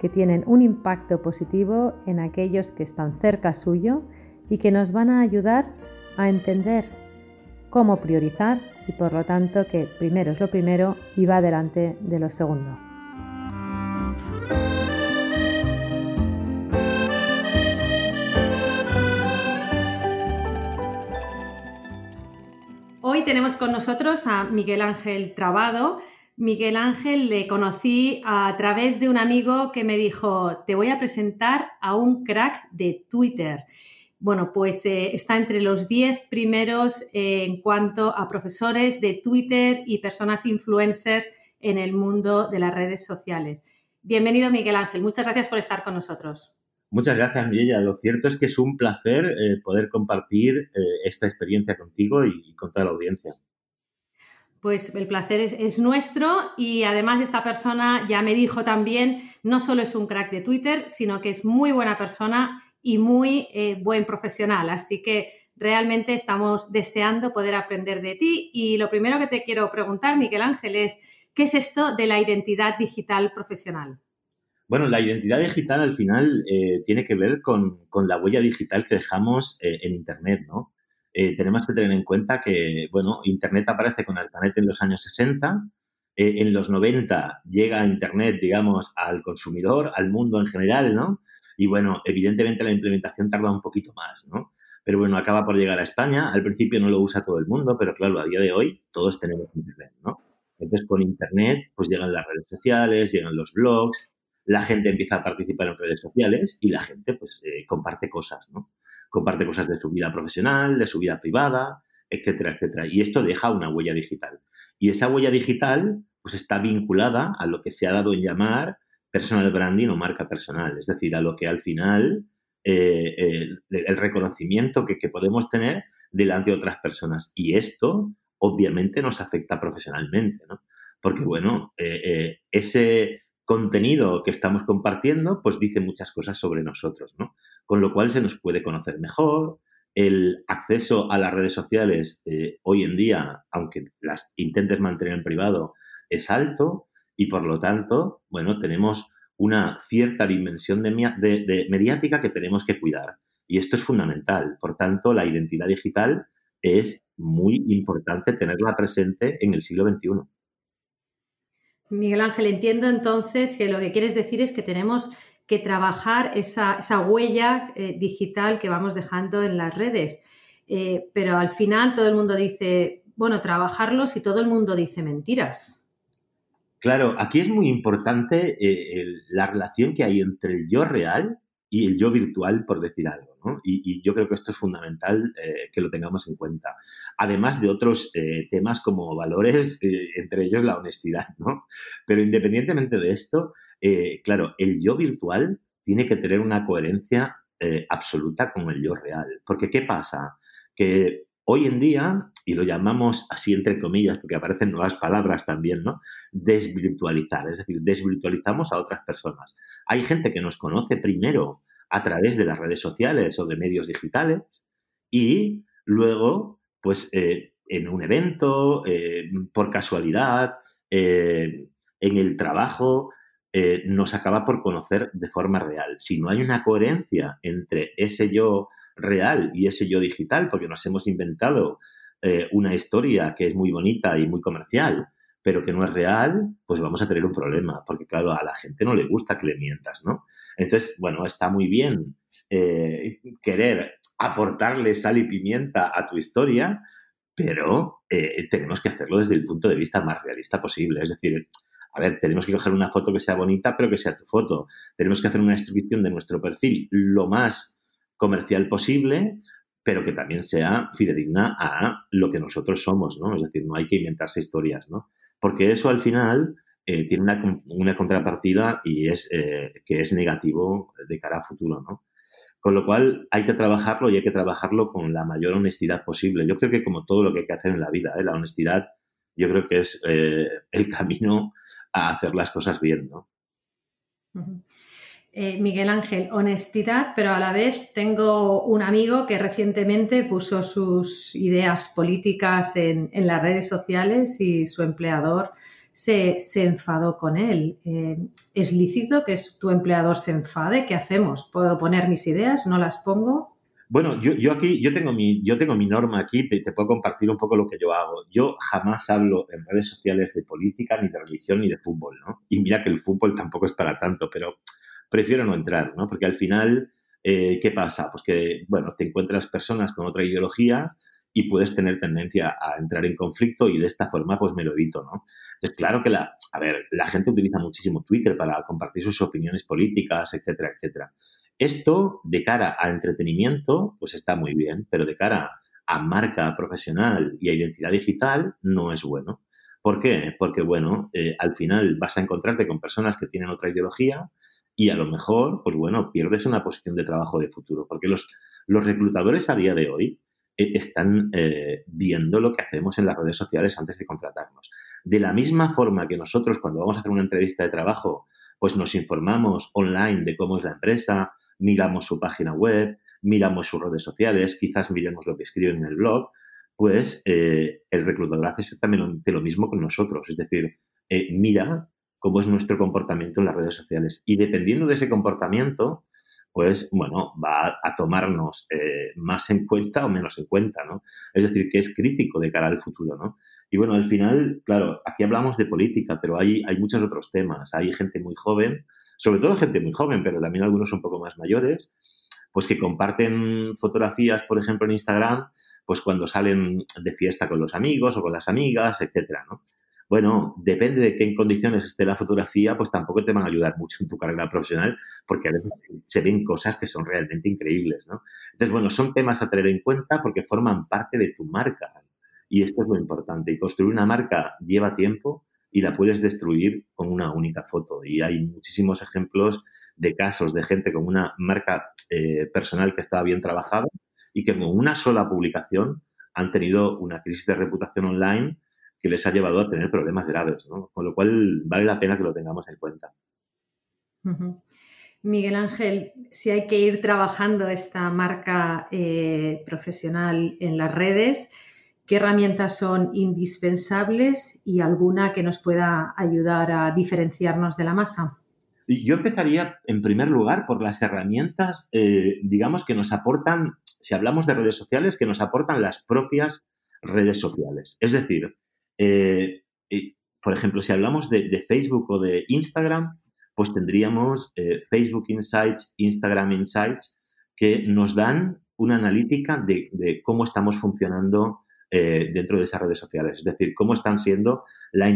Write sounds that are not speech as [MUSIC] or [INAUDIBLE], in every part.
que tienen un impacto positivo en aquellos que están cerca suyo y que nos van a ayudar a entender cómo priorizar y por lo tanto que primero es lo primero y va delante de lo segundo. Hoy tenemos con nosotros a Miguel Ángel Trabado, Miguel Ángel le conocí a través de un amigo que me dijo, te voy a presentar a un crack de Twitter. Bueno, pues eh, está entre los 10 primeros eh, en cuanto a profesores de Twitter y personas influencers en el mundo de las redes sociales. Bienvenido, Miguel Ángel. Muchas gracias por estar con nosotros. Muchas gracias, Mireya. Lo cierto es que es un placer eh, poder compartir esta experiencia contigo y con toda la audiencia. Pues el placer es, nuestro y además esta persona ya me dijo también, no solo es un crack de Twitter, sino que es muy buena persona y muy eh, buen profesional. Así que realmente estamos deseando poder aprender de ti. Y lo primero que te quiero preguntar, Miguel Ángel, es, ¿qué es esto de la identidad digital profesional? Bueno, la identidad digital al final eh, tiene que ver con, la huella digital que dejamos eh, en Internet, ¿no? Eh, tenemos que tener en cuenta que, bueno, Internet aparece con Internet en los años 60, eh, en los 90 llega Internet, digamos, al consumidor, al mundo en general, ¿no? Y bueno, evidentemente la implementación tarda un poquito más, ¿no? Pero bueno, acaba por llegar a España. Al principio no lo usa todo el mundo, pero claro, a día de hoy todos tenemos Internet, ¿no? Entonces, con Internet, pues llegan las redes sociales, llegan los blogs, la gente empieza a participar en redes sociales y la gente, pues, eh, comparte cosas, ¿no? comparte cosas de su vida profesional, de su vida privada, etcétera, etcétera. Y esto deja una huella digital. Y esa huella digital pues está vinculada a lo que se ha dado en llamar personal branding o marca personal, es decir, a lo que al final eh, el, reconocimiento que, podemos tener delante de otras personas. Y esto obviamente nos afecta profesionalmente, ¿no? Porque, bueno, eh, ese contenido que estamos compartiendo, pues dice muchas cosas sobre nosotros, ¿no? Con lo cual se nos puede conocer mejor. El acceso a las redes sociales eh, hoy en día, aunque las intentes mantener en privado, es alto y por lo tanto, bueno, tenemos una cierta dimensión de, de mediática que tenemos que cuidar. Y esto es fundamental. Por tanto, la identidad digital es muy importante tenerla presente en el siglo XXI. Miguel Ángel, entiendo entonces que lo que quieres decir es que tenemos que trabajar esa, huella eh, digital que vamos dejando en las redes. Eh, pero al final todo el mundo dice, bueno, trabajarlo si todo el mundo dice mentiras. Claro, aquí es muy importante eh, la relación que hay entre el yo real y el yo virtual, por decir algo. Y, yo creo que esto es fundamental eh, que lo tengamos en cuenta. Además de otros eh, temas como valores, eh, entre ellos la honestidad, ¿no? Pero independientemente de esto, claro, el yo virtual tiene que tener una coherencia absoluta con el yo real. Porque ¿qué pasa? Que hoy en día, y lo llamamos así entre comillas, porque aparecen nuevas palabras también, ¿no? Desvirtualizar, es decir, desvirtualizamos a otras personas. Hay gente que nos conoce primero a través de las redes sociales o de medios digitales y luego, pues eh, en un evento, eh, por casualidad, eh, en el trabajo, nos acaba por conocer de forma real. Si no hay una coherencia entre ese yo real y ese yo digital, porque nos hemos inventado una historia que es muy bonita y muy comercial, pero que no es real, pues vamos a tener un problema, porque claro, a la gente no le gusta que le mientas, ¿no? Entonces, bueno, está muy bien eh, querer aportarle sal y pimienta a tu historia, pero eh, tenemos que hacerlo desde el punto de vista más realista posible. Es decir, a ver, tenemos que coger una foto que sea bonita, pero que sea tu foto. Tenemos que hacer una descripción de nuestro perfil lo más comercial posible, pero que también sea fidedigna a lo que nosotros somos, ¿no? Es decir, no hay que inventarse historias, ¿no? porque eso al final eh, tiene una, una, contrapartida y es eh, que es negativo de cara a futuro, ¿no? Con lo cual hay que trabajarlo y hay que trabajarlo con la mayor honestidad posible. Yo creo que como todo lo que hay que hacer en la vida, ¿eh? la honestidad yo creo que es el camino a hacer las cosas bien, ¿no? Miguel Ángel, honestidad, pero a la vez tengo un amigo que recientemente puso sus ideas políticas en, en las redes sociales y su empleador se, enfadó con él. Eh, ¿Es lícito que tu empleador se enfade? ¿Qué hacemos? ¿Puedo poner mis ideas? ¿No las pongo? Bueno, yo, aquí, yo tengo mi, yo tengo mi norma aquí, te, te, puedo compartir un poco lo que yo hago. Yo jamás hablo en redes sociales de política, ni de religión, ni de fútbol, ¿no? Y mira que el fútbol tampoco es para tanto, pero prefiero no entrar, ¿no? Porque al final, eh, ¿qué pasa? Pues que, bueno, te encuentras personas con otra ideología y puedes tener tendencia a entrar en conflicto y de esta forma pues me lo evito, ¿no? Entonces, claro que la, a ver, la gente utiliza muchísimo Twitter para compartir sus opiniones políticas, etcétera, etcétera. Esto de cara a entretenimiento pues está muy bien, pero de cara a marca profesional y a identidad digital no es bueno. ¿Por qué? Porque, bueno, eh, al final vas a encontrarte con personas que tienen otra ideología y a lo mejor, pues bueno, pierdes una posición de trabajo de futuro. Porque los, los reclutadores a día de hoy eh, están eh, viendo lo que hacemos en las redes sociales antes de contratarnos. De la misma forma que nosotros cuando vamos a hacer una entrevista de trabajo, pues nos informamos online de cómo es la empresa, miramos su página web, miramos sus redes sociales, quizás miremos lo que escriben en el blog, pues eh, el reclutador hace exactamente lo mismo con nosotros. Es decir, mira cómo es nuestro comportamiento en las redes sociales. Y dependiendo de ese comportamiento, pues bueno, va a tomarnos eh, más en cuenta o menos en cuenta, ¿no? Es decir, que es crítico de cara al futuro, ¿no? Y bueno, al final, claro, aquí hablamos de política, pero hay, hay muchos otros temas. Hay gente muy joven, sobre todo gente muy joven, pero también algunos un poco más mayores, pues que comparten fotografías, por ejemplo, en Instagram, pues cuando salen de fiesta con los amigos o con las amigas, etcétera, ¿no? Bueno, depende de qué condiciones esté la fotografía, pues tampoco te van a ayudar mucho en tu carrera profesional, porque a veces se ven cosas que son realmente increíbles, ¿no? Entonces, bueno, son temas a tener en cuenta porque forman parte de tu marca. Y esto es lo importante. Y construir una marca lleva tiempo y la puedes destruir con una única foto. Y hay muchísimos ejemplos de casos de gente con una marca eh, personal que estaba bien trabajada y que con una sola publicación han tenido una crisis de reputación online que les ha llevado a tener problemas graves, ¿no? Con lo cual vale la pena que lo tengamos en cuenta. Miguel Ángel, si hay que ir trabajando esta marca eh, profesional en las redes, ¿qué herramientas son indispensables y alguna que nos pueda ayudar a diferenciarnos de la masa? Yo empezaría, en primer lugar, por las herramientas, eh, digamos, que nos aportan, si hablamos de redes sociales, que nos aportan las propias redes sociales. Es decir, eh, por ejemplo, si hablamos de, Facebook o de Instagram, pues tendríamos eh, Facebook Insights, Instagram Insights, que nos dan una analítica de, cómo estamos funcionando eh, dentro de esas redes sociales, es decir, cómo están siendo la,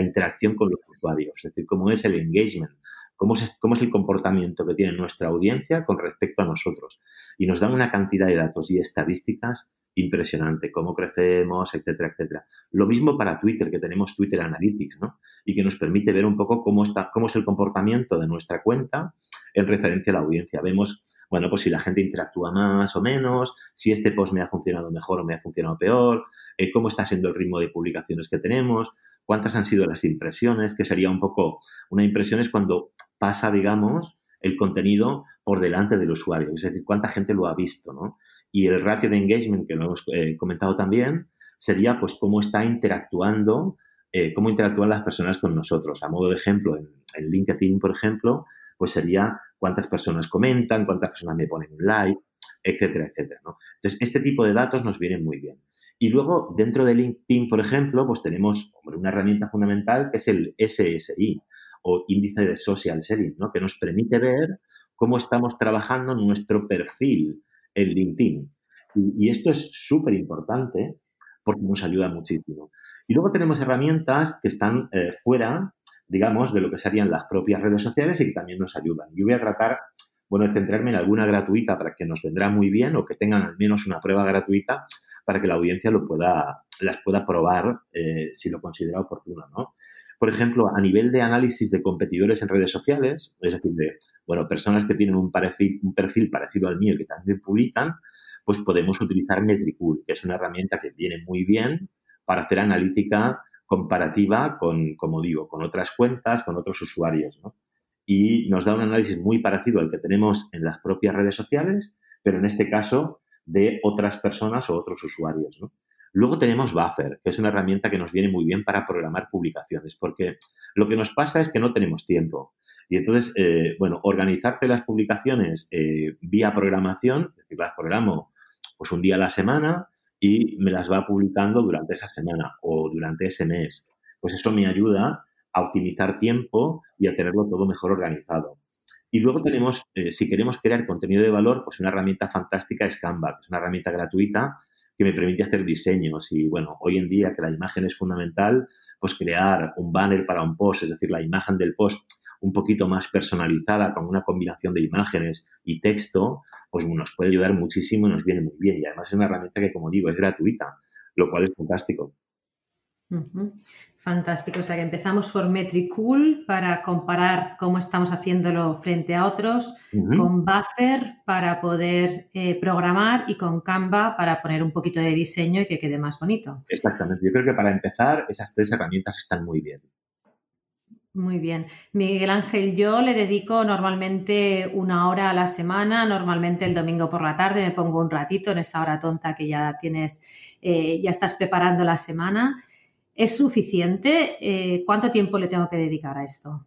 interacción con los usuarios, es decir, cómo es el engagement, cómo es el comportamiento que tiene nuestra audiencia con respecto a nosotros. Y nos dan una cantidad de datos y estadísticas impresionante, cómo crecemos, etcétera, etcétera. Lo mismo para Twitter, que tenemos Twitter Analytics, ¿no? Y que nos permite ver un poco cómo, está, cómo es el comportamiento de nuestra cuenta en referencia a la audiencia. Vemos, bueno, pues si la gente interactúa más o menos, si este post me ha funcionado mejor o me ha funcionado peor, eh, cómo está siendo el ritmo de publicaciones que tenemos, cuántas han sido las impresiones, que sería un poco, una impresión es cuando pasa, digamos, el contenido por delante del usuario, es decir, cuánta gente lo ha visto, ¿no? Y el ratio de engagement, que lo hemos eh, comentado también, sería pues cómo está interactuando, eh, cómo interactúan las personas con nosotros. A modo de ejemplo, en, LinkedIn, por ejemplo, pues sería cuántas personas comentan, cuántas personas me ponen un like, etcétera, etcétera. Entonces, este tipo de datos nos vienen muy bien. Y luego, dentro de LinkedIn, por ejemplo, pues tenemos una herramienta fundamental que es el SSI, o índice de social selling, ¿no? que nos permite ver cómo estamos trabajando nuestro perfil en LinkedIn. Y, esto es súper importante porque nos ayuda muchísimo. Y luego tenemos herramientas que están eh, fuera, digamos, de lo que serían las propias redes sociales y que también nos ayudan. Yo voy a tratar, bueno, de centrarme en alguna gratuita para que nos vendrá muy bien o que tengan al menos una prueba gratuita para que la audiencia lo pueda, las pueda probar eh, si lo considera oportuno, ¿no? Por ejemplo, a nivel de análisis de competidores en redes sociales, es decir, de, bueno, personas que tienen un perfil, parecido al mío y que también publican, pues podemos utilizar Metricool, que es una herramienta que viene muy bien para hacer analítica comparativa con, como digo, con otras cuentas, con otros usuarios, ¿no? Y nos da un análisis muy parecido al que tenemos en las propias redes sociales, pero en este caso de otras personas o otros usuarios, ¿no? Luego tenemos Buffer, que es una herramienta que nos viene muy bien para programar publicaciones, porque lo que nos pasa es que no tenemos tiempo. Y entonces, eh, bueno, organizarte las publicaciones eh, vía programación, es decir, las programo pues un día a la semana y me las va publicando durante esa semana o durante ese mes. Pues eso me ayuda a optimizar tiempo y a tenerlo todo mejor organizado. Y luego tenemos, eh, si queremos crear contenido de valor, pues una herramienta fantástica es Canva, que es una herramienta gratuita que me permite hacer diseños. Y bueno, hoy en día que la imagen es fundamental, pues crear un banner para un post, es decir, la imagen del post un poquito más personalizada con una combinación de imágenes y texto, pues nos puede ayudar muchísimo y nos viene muy bien. Y además es una herramienta que, como digo, es gratuita, lo cual es fantástico. Fantástico. O sea que empezamos por Metricool para comparar cómo estamos haciéndolo frente a otros, con Buffer para poder eh, programar y con Canva para poner un poquito de diseño y que quede más bonito. Exactamente. Yo creo que para empezar esas tres herramientas están muy bien. Muy bien. Miguel Ángel, yo le dedico normalmente una hora a la semana, normalmente el domingo por la tarde me pongo un ratito en esa hora tonta que ya tienes, eh, ya estás preparando la semana. ¿Es suficiente? Eh, ¿Cuánto tiempo le tengo que dedicar a esto?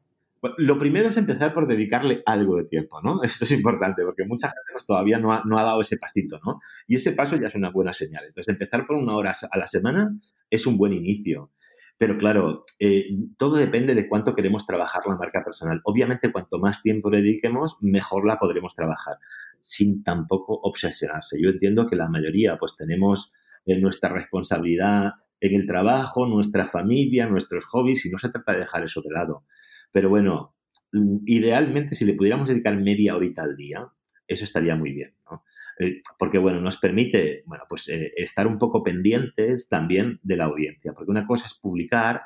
lo primero es empezar por dedicarle algo de tiempo, ¿no? [LAUGHS] Esto es importante porque mucha gente pues, todavía no ha, no ha, dado ese pasito, ¿no? Y ese paso ya es una buena señal. Entonces, empezar por una hora a la semana es un buen inicio. Pero claro, eh, todo depende de cuánto queremos trabajar la marca personal. Obviamente, cuanto más tiempo dediquemos, mejor la podremos trabajar, sin tampoco obsesionarse. Yo entiendo que la mayoría, pues tenemos eh, nuestra responsabilidad en el trabajo, nuestra familia, nuestros hobbies, y no se trata de dejar eso de lado. Pero bueno, mm, idealmente, si le pudiéramos dedicar media horita al día, eso estaría muy bien, ¿no? Eh, porque, bueno, nos permite, bueno, pues eh, estar un poco pendientes también de la audiencia, porque una cosa es publicar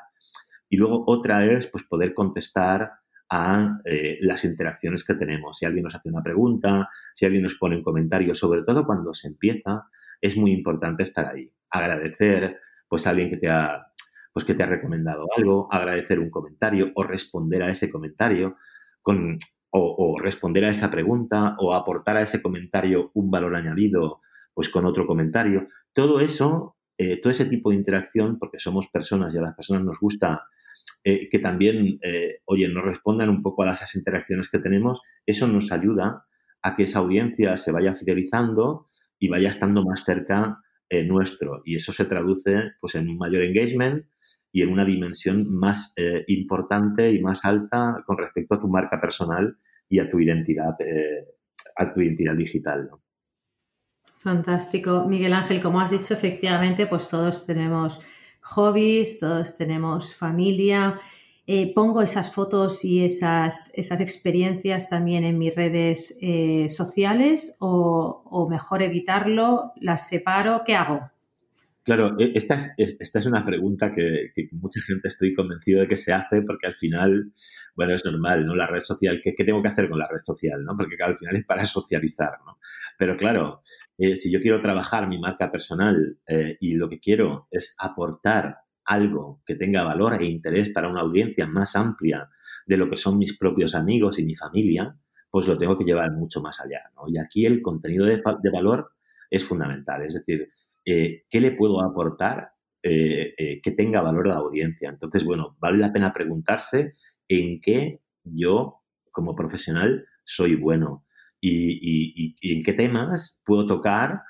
y luego otra es, pues, poder contestar a eh, las interacciones que tenemos. Si alguien nos hace una pregunta, si alguien nos pone un comentario, sobre todo cuando se empieza, es muy importante estar ahí. Agradecer, pues, alguien que te ha pues que te ha recomendado algo, agradecer un comentario o responder a ese comentario con o, responder a esa pregunta o aportar a ese comentario un valor añadido pues con otro comentario. Todo eso, eh, todo ese tipo de interacción, porque somos personas y a las personas nos gusta eh, que también, eh, oye, nos respondan un poco a esas interacciones que tenemos, eso nos ayuda a que esa audiencia se vaya fidelizando y vaya estando más cerca nuestro. Y eso se traduce pues, en un mayor engagement y en una dimensión más importante y más alta con respecto a tu marca personal y a tu identidad, eh, a tu identidad digital. Fantástico. Miguel Ángel, como has dicho, efectivamente, pues todos tenemos hobbies, todos tenemos familia. Eh, pongo esas fotos y esas, esas, experiencias también en mis redes eh, sociales o, mejor evitarlo, las separo, ¿qué hago? Claro, e, esta es, esta es una pregunta que, mucha gente estoy convencido de que se hace porque al final, bueno, es normal, ¿no? La red social, ¿qué, tengo que hacer con la red social, ¿no? Porque al final es para socializar, ¿no? Pero claro, eh, si yo quiero trabajar mi marca personal y lo que quiero es aportar algo que tenga valor e interés para una audiencia más amplia de lo que son mis propios amigos y mi familia, pues lo tengo que llevar mucho más allá, ¿no? Y aquí el contenido de, valor es fundamental, es decir, eh, ¿qué le puedo aportar eh, eh, que tenga valor a la audiencia? Entonces, bueno, vale la pena preguntarse en qué yo, como profesional, soy bueno y, en qué temas puedo tocar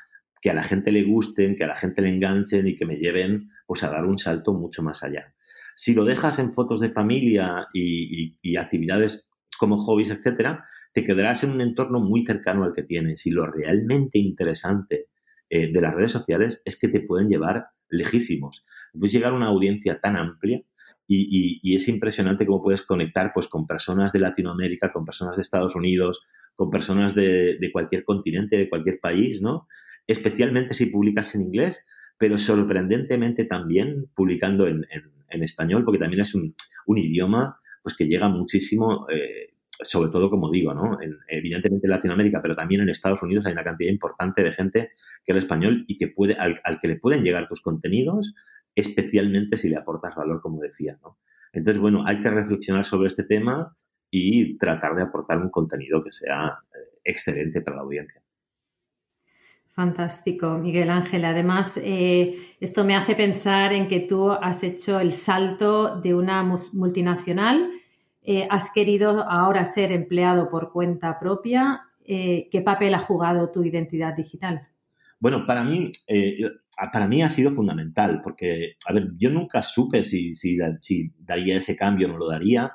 que a la gente le gusten, que a la gente le enganchen y que me lleven pues, a dar un salto mucho más allá. Si lo dejas en fotos de familia y, actividades como hobbies, etcétera, te quedarás en un entorno muy cercano al que tienes. Y lo realmente interesante eh, de las redes sociales es que te pueden llevar lejísimos. Puedes llegar a una audiencia tan amplia y, es impresionante cómo puedes conectar pues, con personas de Latinoamérica, con personas de Estados Unidos, con personas de, cualquier continente, de cualquier país, ¿no? Especialmente si publicas en inglés, pero sorprendentemente también publicando en, en, español, porque también es un, idioma pues que llega muchísimo, eh, sobre todo, como digo, ¿no? evidentemente en Latinoamérica, pero también en Estados Unidos hay una cantidad importante de gente que habla español y que puede, al, que le pueden llegar tus contenidos, especialmente si le aportas valor, como decía, ¿no? Entonces, bueno, hay que reflexionar sobre este tema y tratar de aportar un contenido que sea eh, excelente para la audiencia. Fantástico, Miguel Ángel. Además, eh, esto me hace pensar en que tú has hecho el salto de una multinacional, eh, has querido ahora ser empleado por cuenta propia. Eh, ¿Qué papel ha jugado tu identidad digital? Bueno, para mí, para mí ha sido fundamental, porque, a ver, yo nunca supe si, si, si daría ese cambio o no lo daría.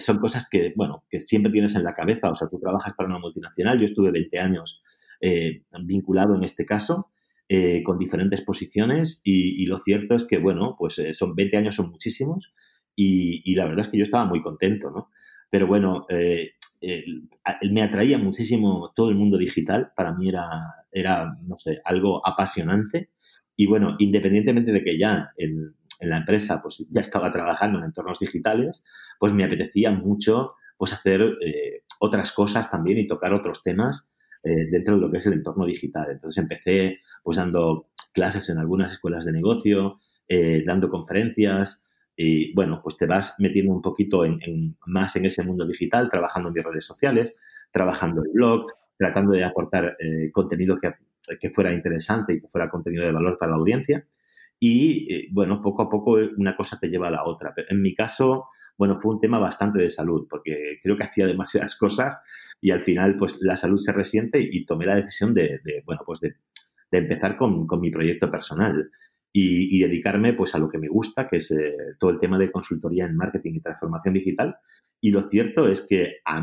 son cosas que, bueno, que siempre tienes en la cabeza. O sea, tú trabajas para una multinacional, yo estuve 20 años eh, vinculado en este caso, eh, con diferentes posiciones y, lo cierto es que, bueno, pues eh, son 20 años, son muchísimos y, la verdad es que yo estaba muy contento, ¿no? Pero bueno, me atraía muchísimo todo el mundo digital, para mí era, era, no sé, algo apasionante y bueno, independientemente de que ya en, en la empresa pues ya estaba trabajando en entornos digitales, pues me apetecía mucho pues hacer otras cosas también y tocar otros temas eh, dentro de lo que es el entorno digital. Entonces empecé pues dando clases en algunas escuelas de negocio, eh, dando conferencias y bueno, pues te vas metiendo un poquito en, más en ese mundo digital, trabajando en mis redes sociales, trabajando en blog, tratando de aportar eh, contenido que, que, fuera interesante y que fuera contenido de valor para la audiencia. Y bueno, poco a poco una cosa te lleva a la otra. En mi caso, bueno, fue un tema bastante de salud, porque creo que hacía demasiadas cosas y al final, pues la salud se resiente y tomé la decisión de, bueno, pues de, empezar con, mi proyecto personal y, dedicarme pues a lo que me gusta, que es eh, todo el tema de consultoría en marketing y transformación digital. Y lo cierto es que a,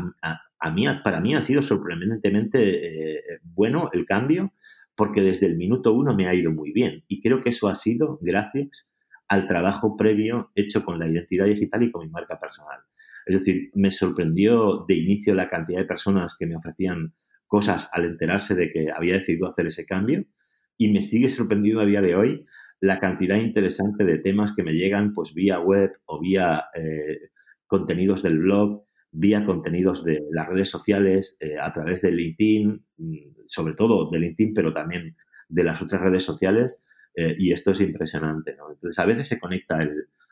mí, para mí ha sido sorprendentemente eh, bueno el cambio, porque desde el minuto uno me ha ido muy bien. Y creo que eso ha sido gracias al trabajo previo hecho con la identidad digital y con mi marca personal. Es decir, me sorprendió de inicio la cantidad de personas que me ofrecían cosas al enterarse de que había decidido hacer ese cambio y me sigue sorprendiendo a día de hoy la cantidad interesante de temas que me llegan pues vía web o vía eh, contenidos del blog, vía contenidos de las redes sociales, eh, a través de LinkedIn, mm, sobre todo de LinkedIn, pero también de las otras redes sociales, eh, y esto es impresionante, ¿no? Entonces, a veces se conecta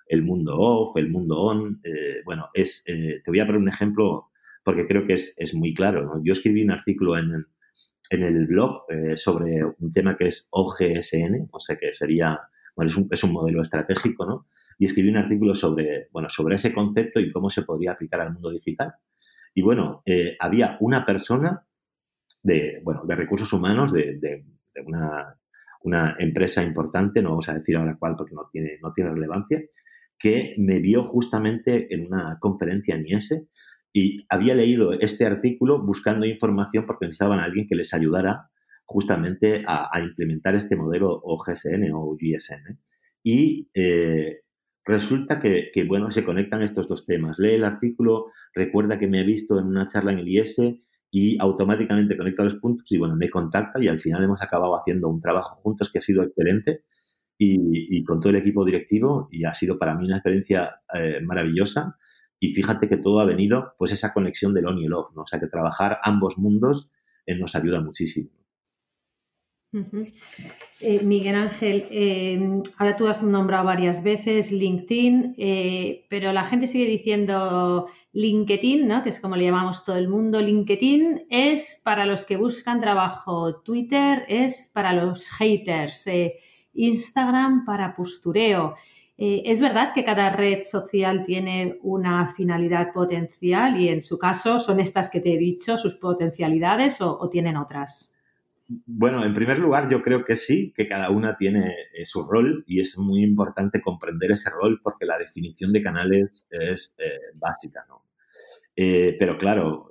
el, mundo off, el mundo on. Eh, bueno, es, eh, te voy a poner un ejemplo porque creo que es, muy claro, ¿no? Yo escribí un artículo en, en el blog sobre un tema que es OGSN, o sea, que sería, bueno, es un, es un modelo estratégico, ¿no? Y escribí un artículo sobre, bueno, sobre ese concepto y cómo se podría aplicar al mundo digital. Y bueno, había una persona de, bueno, de recursos humanos de, de, una una empresa importante, no vamos a decir ahora cuál porque no tiene, no tiene relevancia, que me vio justamente en una conferencia en IES y había leído este artículo buscando información porque necesitaban a alguien que les ayudara justamente a, implementar este modelo o GSN. Y eh, resulta que, que, bueno, se conectan estos dos temas. Lee el artículo, recuerda que me ha visto en una charla en el IES y automáticamente conecta los puntos y bueno, me contacta y al final hemos acabado haciendo un trabajo juntos que ha sido excelente y, con todo el equipo directivo y ha sido para mí una experiencia eh, maravillosa y fíjate que todo ha venido pues esa conexión del on y el off, ¿no? O sea que trabajar ambos mundos eh, nos ayuda muchísimo. Eh, Miguel Ángel, eh, ahora tú has nombrado varias veces LinkedIn, eh, pero la gente sigue diciendo LinkedIn, ¿no? que es como le llamamos todo el mundo. LinkedIn es para los que buscan trabajo, Twitter es para los haters, Instagram para postureo. es verdad que cada red social tiene una finalidad potencial y en su caso son estas que te he dicho, sus potencialidades o tienen otras. Bueno, en primer lugar, yo creo que sí, que cada una tiene eh, su rol y es muy importante comprender ese rol porque la definición de canales es eh, básica, ¿no? Eh, pero claro,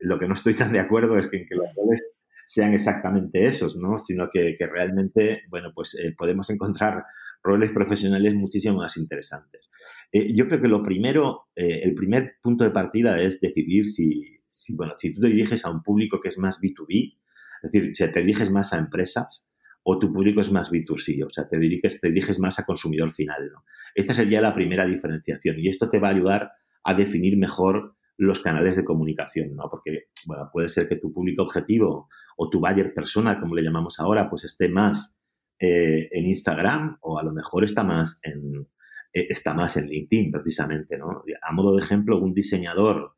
lo que no estoy tan de acuerdo es que, en que los roles sean exactamente esos, ¿no? Sino que, realmente, bueno, pues podemos encontrar roles profesionales muchísimo más interesantes. yo creo que lo primero, el primer punto de partida es decidir si, si, bueno, si tú te diriges a un público que es más B2B, es decir, si te diriges más a empresas o tu público es más B2C, o sea, te diriges, te diriges más a consumidor final. ¿no? Esta sería la primera diferenciación y esto te va a ayudar a definir mejor los canales de comunicación, ¿no? Porque, bueno, puede ser que tu público objetivo o tu buyer persona, como le llamamos ahora, pues esté más eh, en Instagram o a lo mejor está más en, eh, está más en LinkedIn, precisamente, ¿no? A modo de ejemplo, un diseñador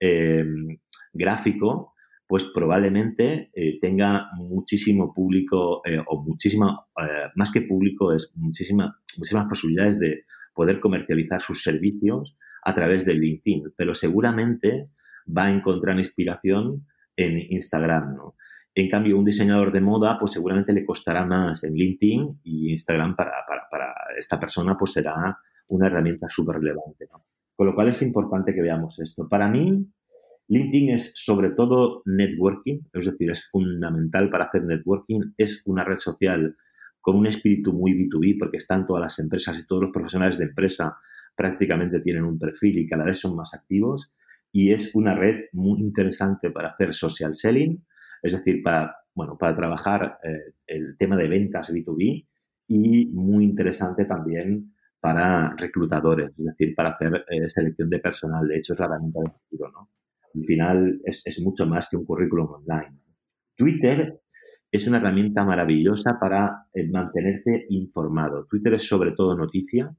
em, gráfico, pues probablemente eh, tenga muchísimo público o muchísima, más que público, es muchísima, muchísimas posibilidades de poder comercializar sus servicios a través de LinkedIn, pero seguramente va a encontrar inspiración en Instagram, ¿no? En cambio, un diseñador de moda, pues seguramente le costará más en LinkedIn y Instagram para, esta persona, pues será una herramienta súper relevante. Con lo cual es importante que veamos esto. Para mí, LinkedIn es sobre todo networking, es decir, es fundamental para hacer networking. Es una red social con un espíritu muy B2B porque están todas las empresas y todos los profesionales de empresa prácticamente tienen un perfil y cada vez son más activos. Y es una red muy interesante para hacer social selling, es decir, para, bueno, para trabajar eh, el tema de ventas B2B y muy interesante también para reclutadores, es decir, para hacer eh, selección de personal. De hecho, es la herramienta del futuro, ¿no? Al final es, mucho más que un currículum online. Twitter es una herramienta maravillosa para eh, mantenerte informado. Twitter es sobre todo noticia,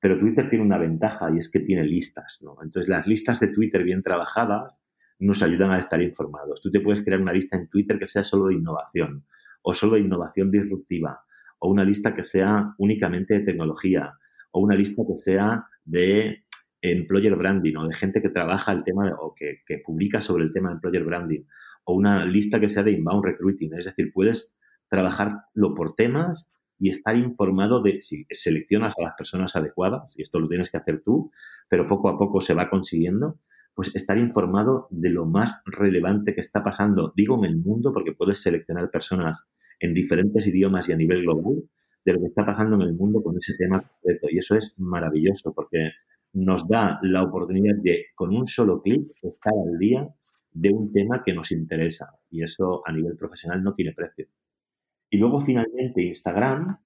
pero Twitter tiene una ventaja y es que tiene listas, ¿no? Entonces, las listas de Twitter bien trabajadas nos ayudan a estar informados. Tú te puedes crear una lista en Twitter que sea solo de innovación o solo de innovación disruptiva o una lista que sea únicamente de tecnología o una lista que sea de employer branding o de gente que trabaja el tema o que, que publica sobre el tema de employer branding o una lista que sea de inbound recruiting. Es decir, puedes trabajarlo por temas y estar informado de si seleccionas a las personas adecuadas, y esto lo tienes que hacer tú, pero poco a poco se va consiguiendo, pues estar informado de lo más relevante que está pasando, digo en el mundo, porque puedes seleccionar personas en diferentes idiomas y a nivel global, de lo que está pasando en el mundo con ese tema concreto. Y eso es maravilloso, porque nos da la oportunidad de, con un solo clic, estar al día de un tema que nos interesa. Y eso a nivel profesional no tiene precio. Y luego, finalmente, Instagram,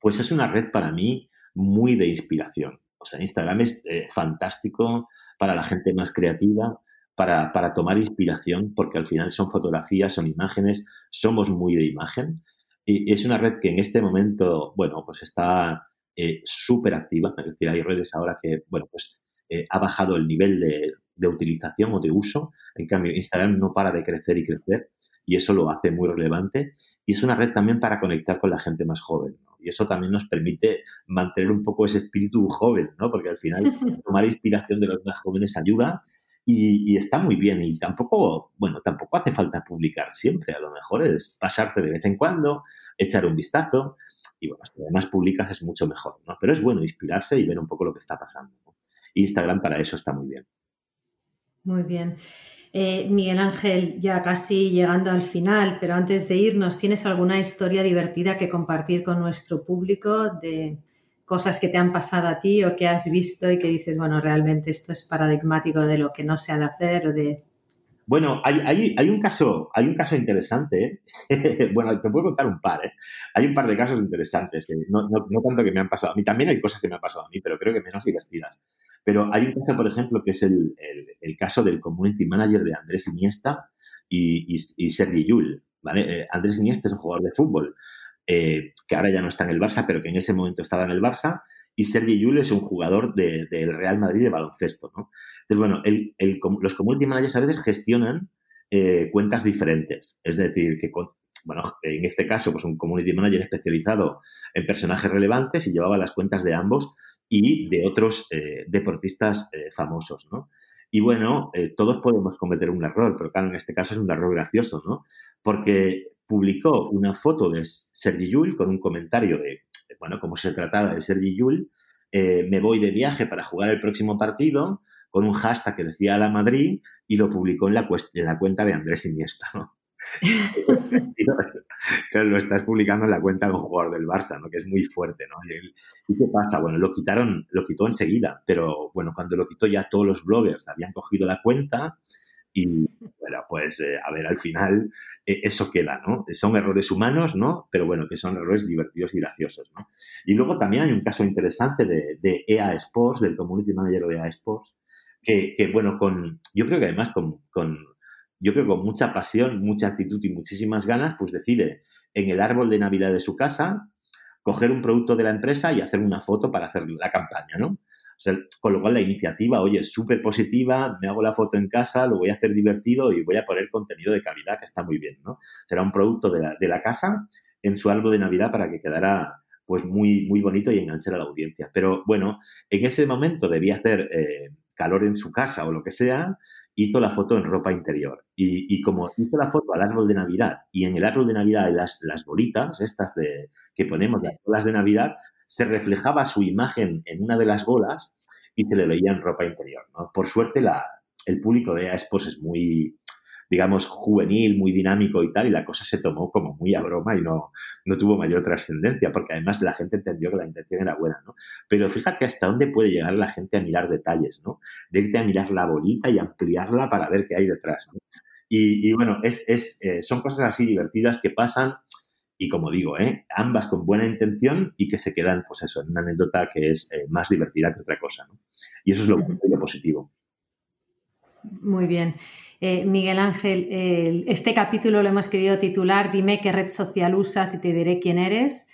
pues es una red para mí muy de inspiración. O sea, Instagram es eh, fantástico para la gente más creativa, para, para, tomar inspiración, porque al final son fotografías, son imágenes, somos muy de imagen. Y es una red que en este momento, bueno, pues está eh, súper activa. Es decir, hay redes ahora que, bueno, pues eh, ha bajado el nivel de, de utilización o de uso. En cambio, Instagram no para de crecer y crecer y eso lo hace muy relevante. Y es una red también para conectar con la gente más joven. Y eso también nos permite mantener un poco ese espíritu joven, ¿no? porque al final [LAUGHS] tomar inspiración de los más jóvenes ayuda y, está muy bien. Y tampoco, bueno, tampoco hace falta publicar siempre. A lo mejor es pasarte de vez en cuando, echar un vistazo. Y bueno, además publicas es mucho mejor, ¿no? Pero es bueno inspirarse y ver un poco lo que está pasando. Instagram para eso está muy bien. Muy bien. Eh, Miguel Ángel, ya casi llegando al final, pero antes de irnos, ¿tienes alguna historia divertida que compartir con nuestro público de cosas que te han pasado a ti o que has visto y que dices, bueno, realmente esto es paradigmático de lo que no se ha de hacer o de... Bueno, hay, hay, un caso, hay un caso interesante. ¿eh? [LAUGHS] bueno, te puedo contar un par. ¿eh? Hay un par de casos interesantes. No, no, no, tanto que me han pasado a mí. También hay cosas que me han pasado a mí, pero creo que menos divertidas. Pero hay un caso, por ejemplo, que es el, caso del community manager de Andrés Iniesta y, y, Sergi Yul. ¿vale? Eh, Andrés Iniesta es un jugador de fútbol eh, que ahora ya no está en el Barça, pero que en ese momento estaba en el Barça. Y Sergi Yul es un jugador del Real Madrid de baloncesto. ¿no? Entonces, bueno, los community managers a veces gestionan eh, cuentas diferentes. Es decir, que bueno, en este caso, pues un community manager especializado en personajes relevantes y llevaba las cuentas de ambos y de otros eh, deportistas eh, famosos, ¿no? Y bueno, todos podemos cometer un error, pero claro, en este caso es un error gracioso, ¿no? Porque publicó una foto de Sergi Yul con un comentario de, bueno, como se trataba de Sergi Yul, me voy de viaje para jugar el próximo partido, con un hashtag que decía a la Madrid y lo publicó en la, en la cuenta de Andrés Iniesta, ¿no? [LAUGHS] claro, lo estás publicando en la cuenta de un jugador del Barça, ¿no? Que es muy fuerte, ¿no? ¿Y, qué pasa? Bueno, lo quitaron, lo quitó enseguida, pero bueno, cuando lo quitó ya todos los bloggers habían cogido la cuenta Y bueno, pues eh, a ver, al final eh, eso queda, ¿no? Son errores humanos, ¿no? Pero bueno, que son errores divertidos y graciosos, ¿no? Y luego también hay un caso interesante de, EA Sports, del Community Manager de EA Sports, que, bueno, con, yo creo que además con, con, yo creo con mucha pasión, mucha actitud y muchísimas ganas, pues decide en el árbol de Navidad de su casa coger un producto de la empresa y hacer una foto para hacer la campaña, ¿no? Con lo cual la iniciativa, oye, es súper positiva, me hago la foto en casa, lo voy a hacer divertido y voy a poner contenido de calidad que está muy bien, ¿no? Será un producto de la, de la casa en su árbol de Navidad para que quedara pues muy, muy bonito y enganchar a la audiencia. Pero bueno, en ese momento debía hacer eh, calor en su casa o lo que sea, hizo la foto en ropa interior. Y, como hizo la foto al árbol de Navidad y en el árbol de Navidad las, las bolitas, estas de, que ponemos, las bolas de Navidad, se reflejaba su imagen en una de las bolas y se le veía en ropa interior. Por suerte, la, el público de Aespos es muy, digamos, juvenil, muy dinámico y tal, y la cosa se tomó como muy a broma y no, no tuvo mayor trascendencia, porque además la gente entendió que la intención era buena, ¿no? Pero fíjate hasta dónde puede llegar la gente a mirar detalles, ¿no? De irte a mirar la bolita y ampliarla para ver qué hay detrás, y, bueno, es, es, eh, son cosas así divertidas que pasan y como digo, ¿eh? ambas con buena intención y que se quedan, pues eso, en una anécdota que es eh, más divertida que otra cosa. ¿no? Y eso es lo, lo positivo. Muy bien. Eh, Miguel Ángel, este capítulo lo hemos querido titular Dime qué red social usas y te diré quién eres.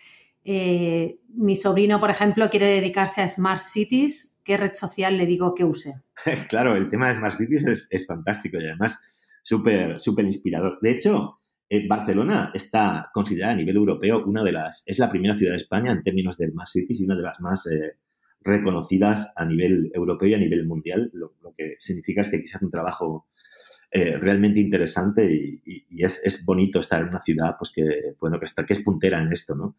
mi sobrino, por ejemplo, quiere dedicarse a Smart Cities. ¿Qué red social le digo que use? [LAUGHS] claro, el tema de Smart Cities es, es fantástico y además súper, súper inspirador. De hecho, eh, Barcelona está considerada a nivel europeo una de las, es la primera ciudad de España en términos de más cities y una de las más eh, reconocidas a nivel europeo y a nivel mundial, lo, que significa es que quizás un trabajo eh, realmente interesante y, es, bonito estar en una ciudad pues que, bueno, que, está, que es puntera en esto, ¿no?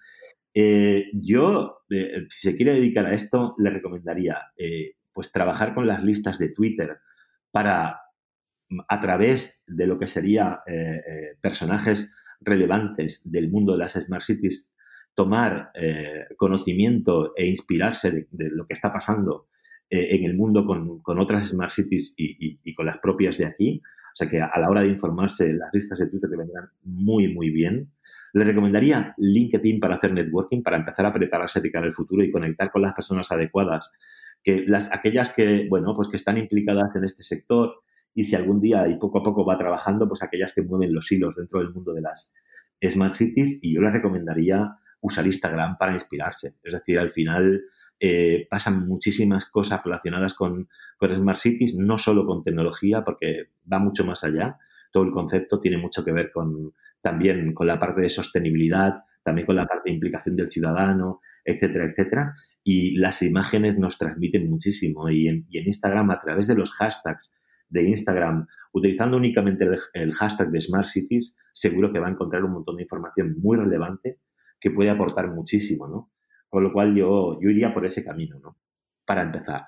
yo, si se quiere dedicar a esto, le recomendaría pues trabajar con las listas de Twitter para a través de lo que sería eh, eh, personajes relevantes del mundo de las Smart Cities, tomar eh, conocimiento e inspirarse de, lo que está pasando en el mundo con, otras Smart Cities y, con las propias de aquí. O sea que a la hora de informarse, las listas de Twitter le vendrán muy, muy bien. Le recomendaría LinkedIn para hacer networking, para empezar a prepararse de cara al futuro y conectar con las personas adecuadas, que las, aquellas que, bueno, pues que están implicadas en este sector, y si algún día y poco a poco va trabajando, pues aquellas que mueven los hilos dentro del mundo de las Smart Cities y yo les recomendaría usar Instagram para inspirarse. Es decir, al final eh, pasan muchísimas cosas relacionadas con, con Smart Cities, no solo con tecnología, porque va mucho más allá. Todo el concepto tiene mucho que ver con también con la parte de sostenibilidad, también con la parte de implicación del ciudadano, etcétera, etcétera. Y las imágenes nos transmiten muchísimo. Y en, y en Instagram, a través de los hashtags de Instagram utilizando únicamente el, hashtag de Smart Cities, seguro que va a encontrar un montón de información muy relevante que puede aportar muchísimo, ¿no? Con lo cual yo, yo iría por ese camino, ¿no? Para empezar.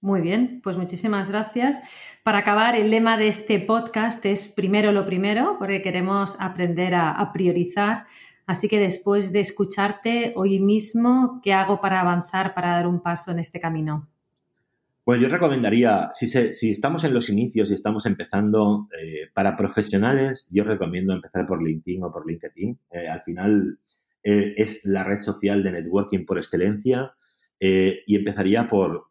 Muy bien, pues muchísimas gracias. Para acabar, el lema de este podcast es primero lo primero, porque queremos aprender a, a priorizar. Así que después de escucharte hoy mismo, ¿qué hago para avanzar, para dar un paso en este camino? Bueno, yo recomendaría, si, si estamos en los inicios y estamos empezando, eh, para profesionales, yo recomiendo empezar por LinkedIn o por LinkedIn. Eh, al final eh, es la red social de networking por excelencia y empezaría por,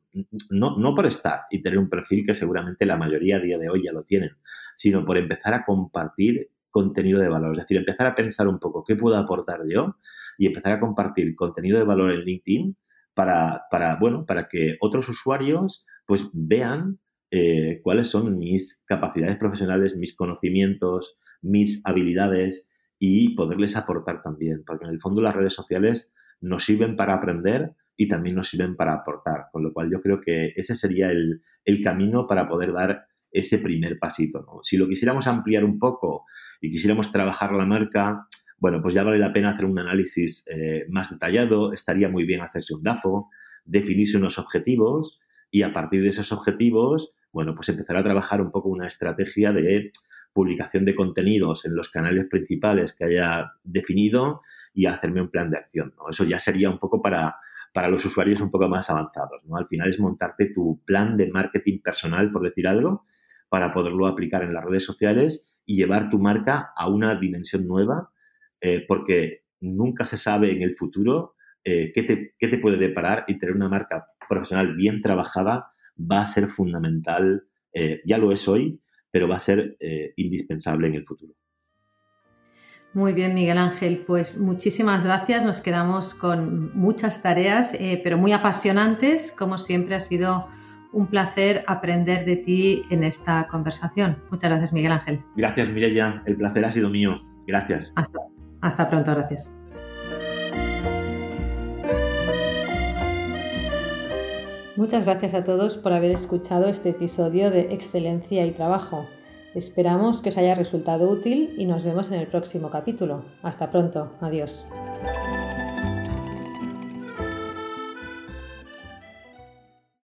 no, no por estar y tener un perfil que seguramente la mayoría a día de hoy ya lo tienen, sino por empezar a compartir contenido de valor. Es decir, empezar a pensar un poco qué puedo aportar yo y empezar a compartir contenido de valor en LinkedIn para, para, bueno, para que otros usuarios pues vean eh, cuáles son mis capacidades profesionales, mis conocimientos, mis habilidades y poderles aportar también, porque en el fondo las redes sociales nos sirven para aprender y también nos sirven para aportar, con lo cual yo creo que ese sería el, camino para poder dar ese primer pasito. Si lo quisiéramos ampliar un poco y quisiéramos trabajar la marca, bueno, pues ya vale la pena hacer un análisis eh, más detallado, estaría muy bien hacerse un DAFO, definirse unos objetivos y a partir de esos objetivos, bueno, pues empezar a trabajar un poco una estrategia de publicación de contenidos en los canales principales que haya definido y hacerme un plan de acción. Eso ya sería un poco para, para los usuarios un poco más avanzados. Al final es montarte tu plan de marketing personal, por decir algo, para poderlo aplicar en las redes sociales y llevar tu marca a una dimensión nueva, eh, porque nunca se sabe en el futuro eh, qué, te, qué, te, puede deparar y tener una marca profesional bien trabajada va a ser fundamental, eh, ya lo es hoy, pero va a ser indispensable en el futuro. Muy bien, Miguel Ángel. Pues muchísimas gracias. Nos quedamos con muchas tareas, eh, pero muy apasionantes. Como siempre, ha sido un placer aprender de ti en esta conversación. Muchas gracias, Miguel Ángel. Gracias, Mireya. El placer ha sido mío. Gracias. Hasta, hasta pronto. Gracias. Muchas gracias a todos por haber escuchado este episodio de Excelencia y Trabajo. Esperamos que os haya resultado útil y nos vemos en el próximo capítulo. Hasta pronto. Adiós.